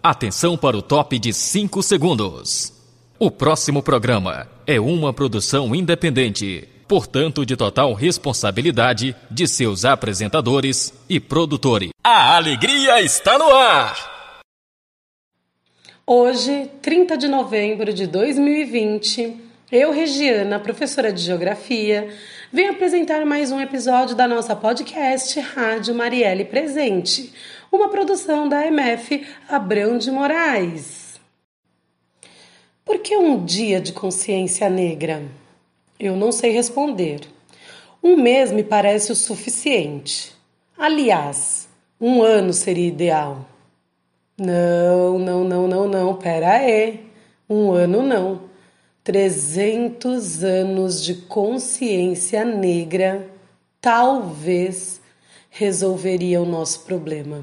Atenção para o top de 5 segundos. O próximo programa é uma produção independente, portanto, de total responsabilidade de seus apresentadores e produtores. A alegria está no ar! Hoje, 30 de novembro de 2020, eu, Regiana, professora de Geografia, venho apresentar mais um episódio da nossa podcast Rádio Marielle Presente uma produção da MF Abrão de Moraes. Por que um dia de consciência negra? Eu não sei responder. Um mês me parece o suficiente. Aliás, um ano seria ideal. Não, não, não, não, não, pera aí. Um ano não. 300 anos de consciência negra talvez resolveria o nosso problema.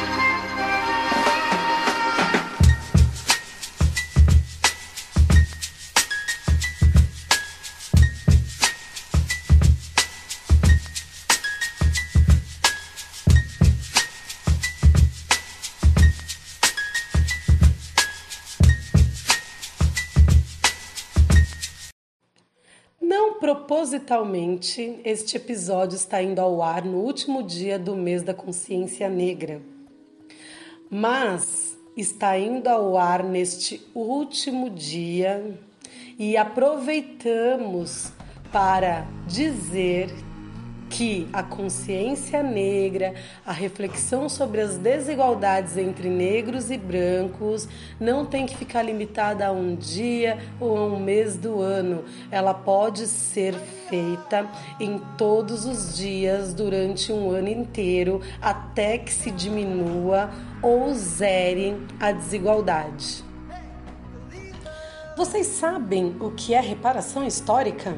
Propositalmente, este episódio está indo ao ar no último dia do mês da consciência negra. Mas está indo ao ar neste último dia e aproveitamos para dizer que a consciência negra, a reflexão sobre as desigualdades entre negros e brancos não tem que ficar limitada a um dia ou a um mês do ano. Ela pode ser feita em todos os dias durante um ano inteiro até que se diminua ou zere a desigualdade. Vocês sabem o que é reparação histórica?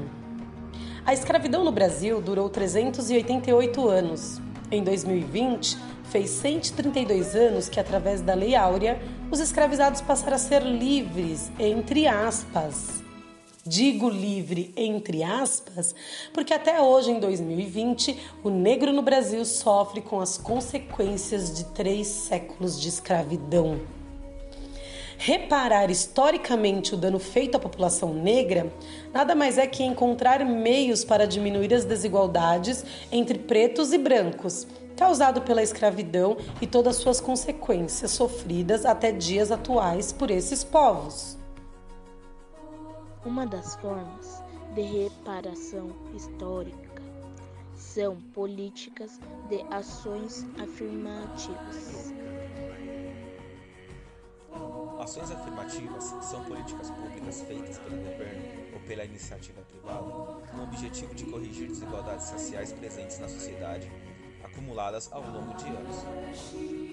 A escravidão no Brasil durou 388 anos. Em 2020, fez 132 anos que, através da Lei Áurea, os escravizados passaram a ser livres, entre aspas. Digo livre entre aspas, porque até hoje, em 2020, o negro no Brasil sofre com as consequências de três séculos de escravidão reparar historicamente o dano feito à população negra nada mais é que encontrar meios para diminuir as desigualdades entre pretos e brancos, causado pela escravidão e todas suas consequências sofridas até dias atuais por esses povos. Uma das formas de reparação histórica são políticas de ações afirmativas Ações afirmativas são políticas públicas feitas pelo governo ou pela iniciativa privada com o objetivo de corrigir desigualdades sociais presentes na sociedade, acumuladas ao longo de anos.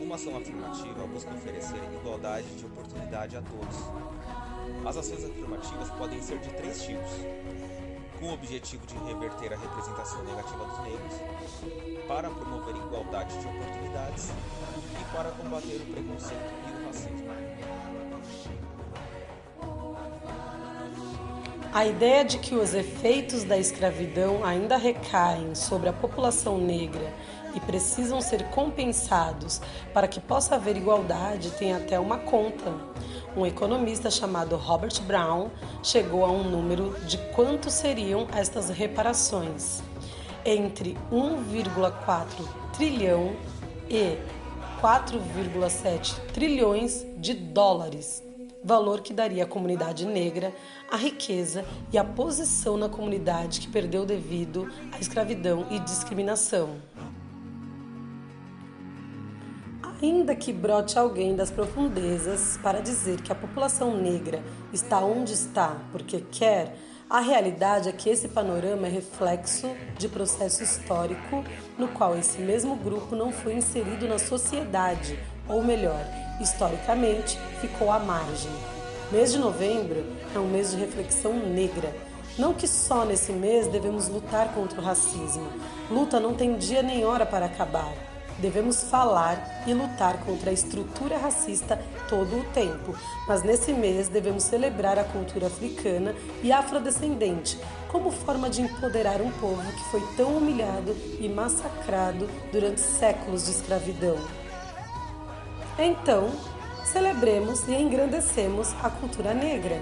Uma ação afirmativa busca oferecer igualdade de oportunidade a todos. As ações afirmativas podem ser de três tipos: com o objetivo de reverter a representação negativa dos negros, para promover igualdade de oportunidades e para combater o preconceito e o racismo. A ideia de que os efeitos da escravidão ainda recaem sobre a população negra e precisam ser compensados para que possa haver igualdade tem até uma conta. Um economista chamado Robert Brown chegou a um número de quanto seriam estas reparações: entre 1,4 trilhão e 4,7 trilhões de dólares valor que daria à comunidade negra a riqueza e a posição na comunidade que perdeu devido à escravidão e discriminação. Ainda que brote alguém das profundezas para dizer que a população negra está onde está porque quer, a realidade é que esse panorama é reflexo de processo histórico no qual esse mesmo grupo não foi inserido na sociedade, ou melhor, historicamente ficou à margem. Mês de novembro é um mês de reflexão negra. Não que só nesse mês devemos lutar contra o racismo. Luta não tem dia nem hora para acabar. Devemos falar e lutar contra a estrutura racista todo o tempo, mas nesse mês devemos celebrar a cultura africana e afrodescendente como forma de empoderar um povo que foi tão humilhado e massacrado durante séculos de escravidão. Então, celebremos e engrandecemos a cultura negra.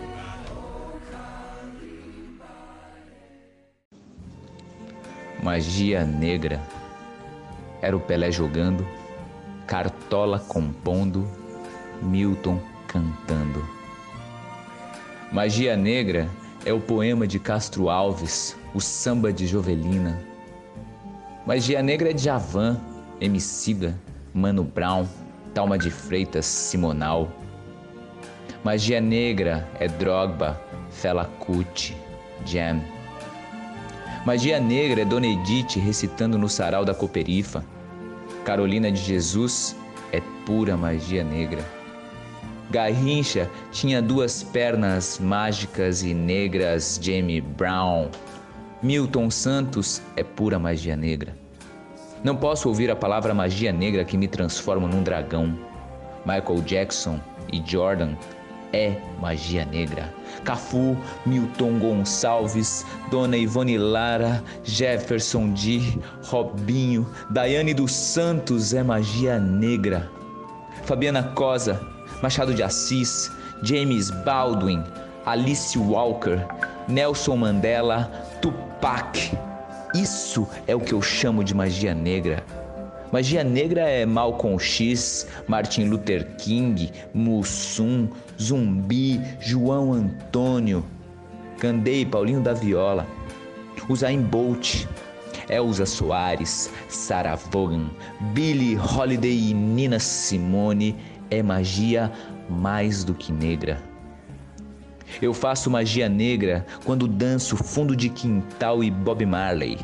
Magia negra era o Pelé jogando, Cartola compondo, Milton cantando. Magia Negra é o poema de Castro Alves, o samba de Jovelina. Magia Negra é de Javan, Emicida, Mano Brown, Talma de Freitas, Simonal. Magia Negra é Drogba, Fela Kuti, Jam. Magia Negra é Dona Edith recitando no sarau da Coperifa. Carolina de Jesus é pura magia negra. Garrincha tinha duas pernas mágicas e negras, Jamie Brown. Milton Santos é pura magia negra. Não posso ouvir a palavra magia negra que me transforma num dragão. Michael Jackson e Jordan é magia negra. Cafu, Milton Gonçalves, Dona Ivone Lara, Jefferson D, Robinho, Daiane dos Santos é magia negra. Fabiana Cosa, Machado de Assis, James Baldwin, Alice Walker, Nelson Mandela, Tupac. Isso é o que eu chamo de magia negra. Magia negra é Malcolm X, Martin Luther King, Mussum, Zumbi, João Antônio, Candei, Paulinho da Viola, Usain Bolt, Elza Soares, Sarah Vaughan, Billie Holiday e Nina Simone é magia mais do que negra. Eu faço magia negra quando danço fundo de quintal e Bob Marley.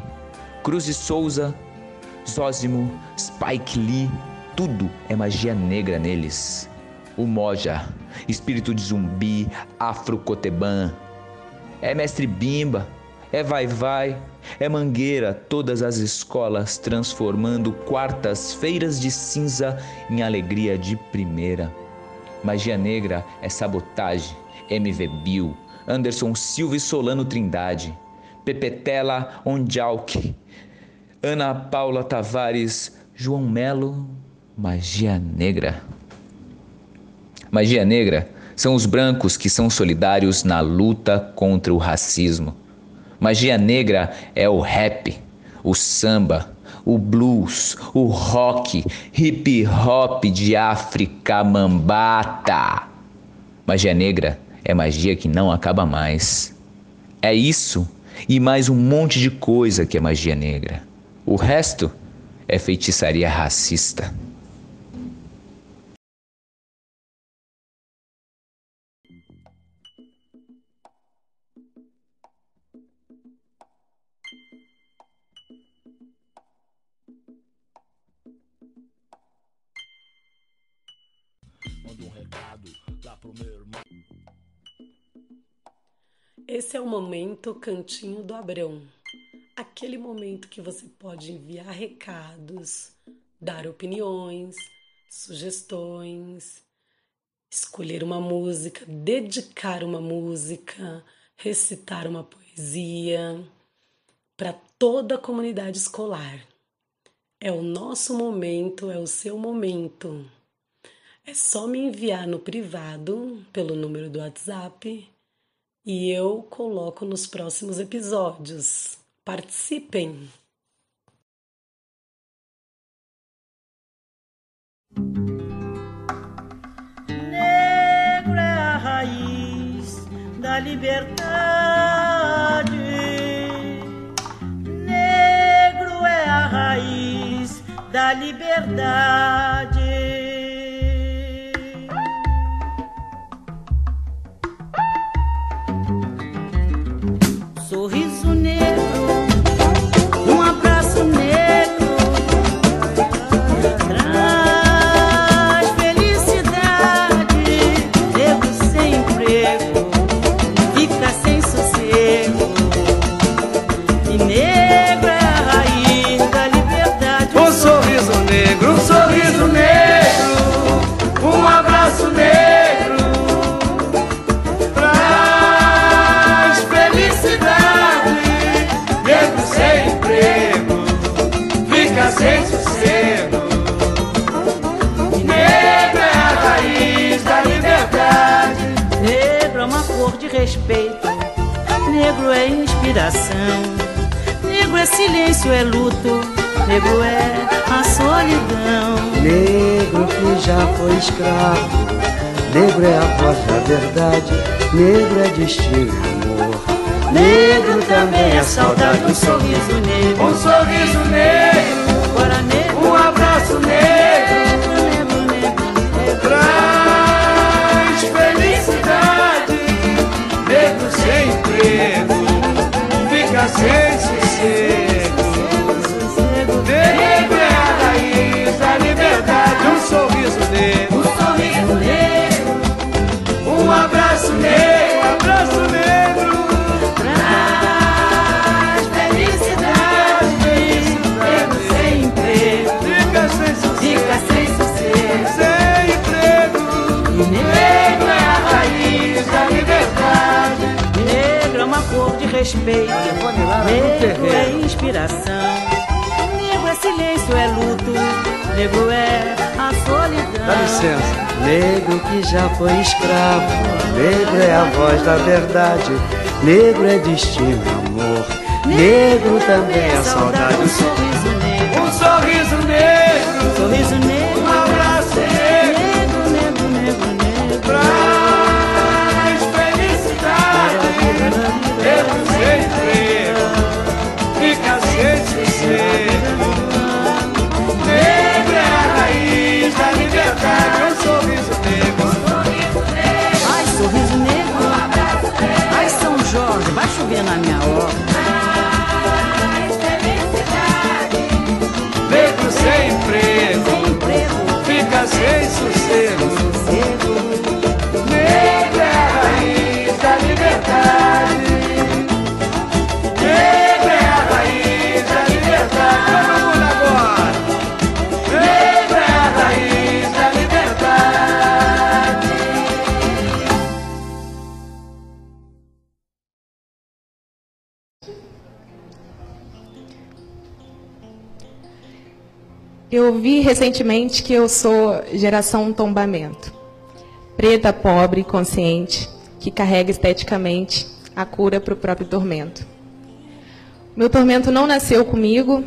Cruz e Souza, Zózimo, Spike Lee, tudo é magia negra neles. O Moja, espírito de zumbi, Afro Coteban. É mestre Bimba, é vai vai, é mangueira, todas as escolas transformando quartas-feiras de cinza em alegria de primeira. Magia negra é sabotagem, MV Bill, Anderson Silva e Solano Trindade, Pepetela Onjalk, Ana Paula Tavares, João Melo, Magia Negra. Magia Negra são os brancos que são solidários na luta contra o racismo. Magia negra é o rap, o samba, o blues, o rock, hip hop de África Mambata. Magia negra é magia que não acaba mais. É isso e mais um monte de coisa que é magia negra. O resto é feitiçaria racista. Esse é o momento Cantinho do Abrão. Aquele momento que você pode enviar recados, dar opiniões, sugestões, escolher uma música, dedicar uma música, recitar uma poesia para toda a comunidade escolar. É o nosso momento, é o seu momento. É só me enviar no privado pelo número do WhatsApp e eu coloco nos próximos episódios. Participem! Negro é a raiz da liberdade. Negro é a raiz da liberdade. Negro é inspiração. Negro é silêncio, é luto, negro é a solidão. Negro que já foi escravo, negro é a voz da verdade, negro é destino e amor. Negro também é saudade, um sorriso negro. Um sorriso negro, um abraço negro, negro, negro, negro. Fica sem sossego. É a raiz da liberdade, um sorriso negro, Um abraço negro, um abraço negro. traz felicidade. Negro Fica sem sossego, fica sem emprego. Negro é a raiz da liberdade. Negro é uma cor de respeito. Negro é inspiração. Negro é silêncio, é luto. Negro é a solidão. Dá licença. Negro que já foi escravo, negro é a voz da verdade, negro é destino amor. Negro também é saudade. Um sorriso negro. Um sorriso negro, Sorriso negro. Vai chover na Eu vi recentemente que eu sou geração tombamento. Preta, pobre, consciente, que carrega esteticamente a cura para o próprio tormento. Meu tormento não nasceu comigo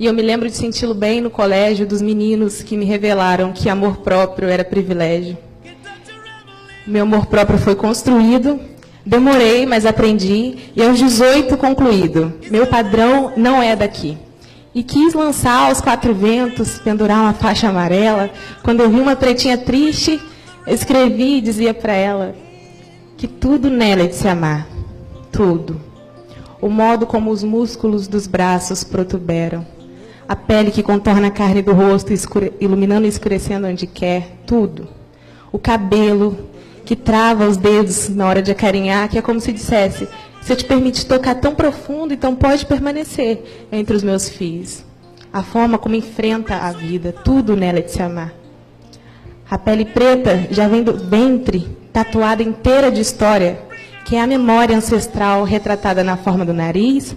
e eu me lembro de senti-lo bem no colégio dos meninos que me revelaram que amor próprio era privilégio. Meu amor próprio foi construído, demorei, mas aprendi e aos 18 concluído. Meu padrão não é daqui. E quis lançar aos quatro ventos, pendurar uma faixa amarela. Quando eu vi uma pretinha triste, escrevi e dizia para ela que tudo nela é de se amar. Tudo. O modo como os músculos dos braços protuberam. A pele que contorna a carne do rosto, escure- iluminando e escurecendo onde quer. Tudo. O cabelo que trava os dedos na hora de acarinhar, que é como se dissesse: se eu te permite tocar tão profundo, então pode permanecer entre os meus fios. A forma como enfrenta a vida, tudo nela é de se amar. A pele preta já vem do ventre, tatuada inteira de história, que é a memória ancestral retratada na forma do nariz,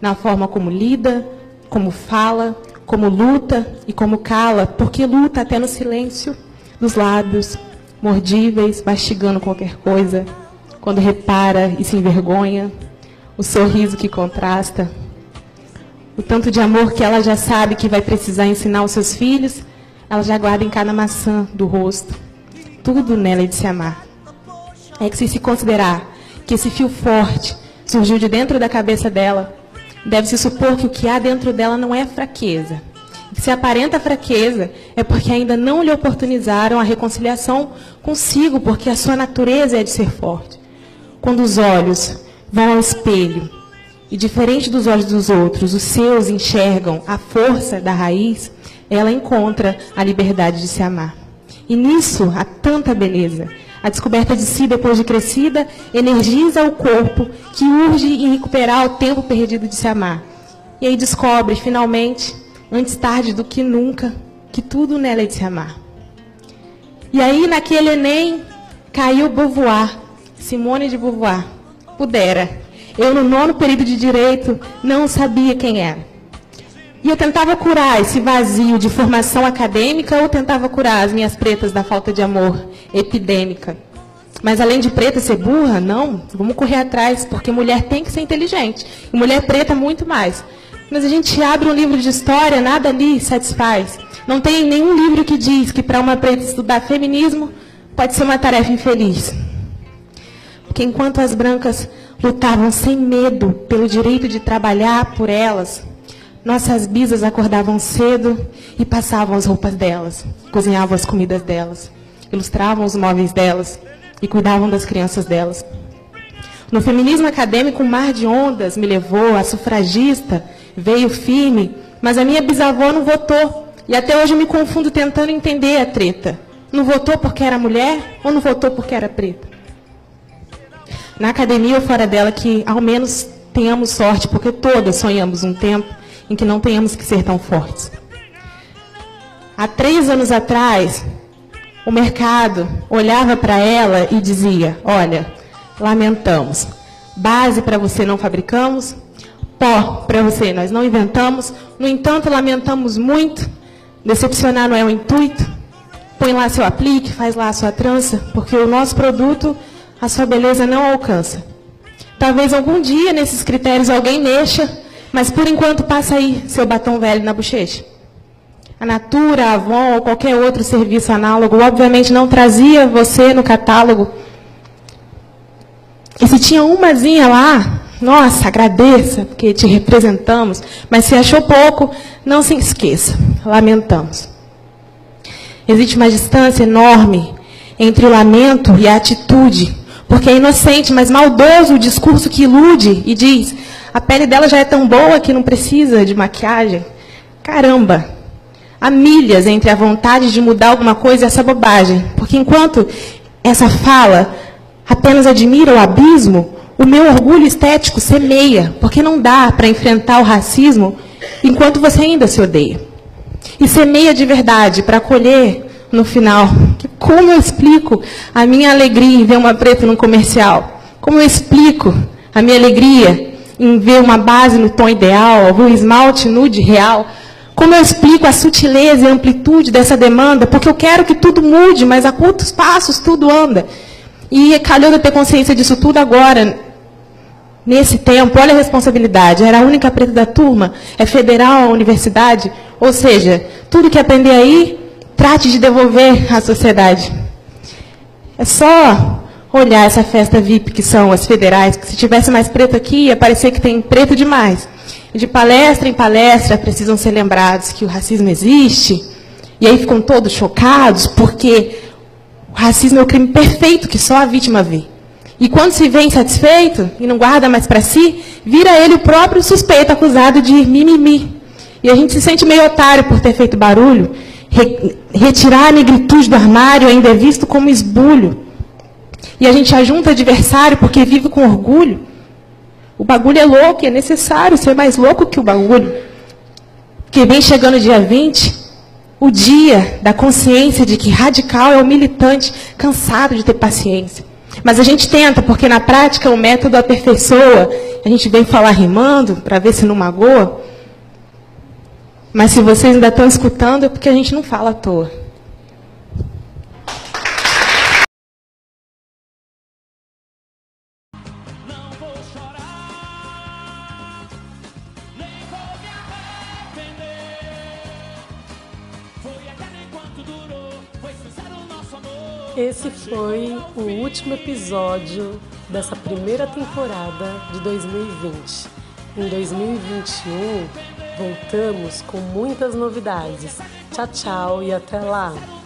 na forma como lida, como fala, como luta e como cala, porque luta até no silêncio dos lábios, mordíveis, mastigando qualquer coisa, quando repara e se envergonha, o sorriso que contrasta, o tanto de amor que ela já sabe que vai precisar ensinar aos seus filhos, ela já guarda em cada maçã do rosto. Tudo nela é de se amar. É que se se considerar que esse fio forte surgiu de dentro da cabeça dela, deve-se supor que o que há dentro dela não é fraqueza. Que se aparenta fraqueza é porque ainda não lhe oportunizaram a reconciliação consigo, porque a sua natureza é de ser forte. Quando os olhos vão ao espelho e, diferente dos olhos dos outros, os seus enxergam a força da raiz, ela encontra a liberdade de se amar. E nisso há tanta beleza. A descoberta de si depois de crescida energiza o corpo que urge em recuperar o tempo perdido de se amar. E aí descobre, finalmente, antes tarde do que nunca, que tudo nela é de se amar. E aí, naquele Enem, caiu Beauvoir, Simone de Beauvoir. Pudera. Eu, no nono período de Direito, não sabia quem era. E eu tentava curar esse vazio de formação acadêmica ou tentava curar as minhas pretas da falta de amor epidêmica. Mas além de preta ser burra, não, vamos correr atrás, porque mulher tem que ser inteligente. E mulher preta muito mais. Mas a gente abre um livro de história, nada ali satisfaz. Não tem nenhum livro que diz que para uma preta estudar feminismo pode ser uma tarefa infeliz. Porque enquanto as brancas lutavam sem medo pelo direito de trabalhar por elas, nossas bisas acordavam cedo e passavam as roupas delas, cozinhavam as comidas delas, ilustravam os móveis delas e cuidavam das crianças delas. No feminismo acadêmico, um mar de ondas me levou, a sufragista veio firme, mas a minha bisavó não votou. E até hoje eu me confundo tentando entender a treta. Não votou porque era mulher ou não votou porque era preta? Na academia ou fora dela, que ao menos tenhamos sorte, porque todas sonhamos um tempo em que não tenhamos que ser tão fortes. Há três anos atrás, o mercado olhava para ela e dizia: Olha, lamentamos. Base para você não fabricamos, pó para você nós não inventamos. No entanto, lamentamos muito. Decepcionar não é o intuito. Põe lá seu aplique, faz lá a sua trança, porque o nosso produto, a sua beleza não alcança. Talvez algum dia nesses critérios alguém mexa, mas por enquanto passa aí seu batom velho na bochecha a Natura, a Avon ou qualquer outro serviço análogo, obviamente não trazia você no catálogo. E se tinha umazinha lá, nossa, agradeça, porque te representamos. Mas se achou pouco, não se esqueça, lamentamos. Existe uma distância enorme entre o lamento e a atitude, porque é inocente, mas maldoso o discurso que ilude e diz: a pele dela já é tão boa que não precisa de maquiagem. Caramba, Há milhas entre a vontade de mudar alguma coisa e essa bobagem. Porque enquanto essa fala apenas admira o abismo, o meu orgulho estético semeia, porque não dá para enfrentar o racismo enquanto você ainda se odeia. E semeia de verdade para colher no final. Como eu explico a minha alegria em ver uma preta num comercial? Como eu explico a minha alegria em ver uma base no tom ideal, um esmalte nude real? Como eu explico a sutileza e a amplitude dessa demanda? Porque eu quero que tudo mude, mas a quantos passos tudo anda? E calhou de ter consciência disso tudo agora, nesse tempo. Olha a responsabilidade. Era a única preta da turma? É federal, a universidade? Ou seja, tudo que aprender aí, trate de devolver à sociedade. É só olhar essa festa VIP que são as federais, que se tivesse mais preto aqui, ia parecer que tem preto demais. E de palestra em palestra precisam ser lembrados que o racismo existe, e aí ficam todos chocados, porque o racismo é o crime perfeito que só a vítima vê. E quando se vê insatisfeito e não guarda mais para si, vira ele o próprio suspeito acusado de mimimi. E a gente se sente meio otário por ter feito barulho. Re retirar a negritude do armário ainda é visto como esbulho. E a gente ajunta adversário porque vive com orgulho. O bagulho é louco, é necessário ser mais louco que o bagulho. Porque vem chegando o dia 20, o dia da consciência de que radical é o militante cansado de ter paciência. Mas a gente tenta, porque na prática o método aperfeiçoa. A gente vem falar rimando para ver se não magoa. Mas se vocês ainda estão escutando, é porque a gente não fala à toa. Esse foi o último episódio dessa primeira temporada de 2020. Em 2021, voltamos com muitas novidades. Tchau, tchau e até lá!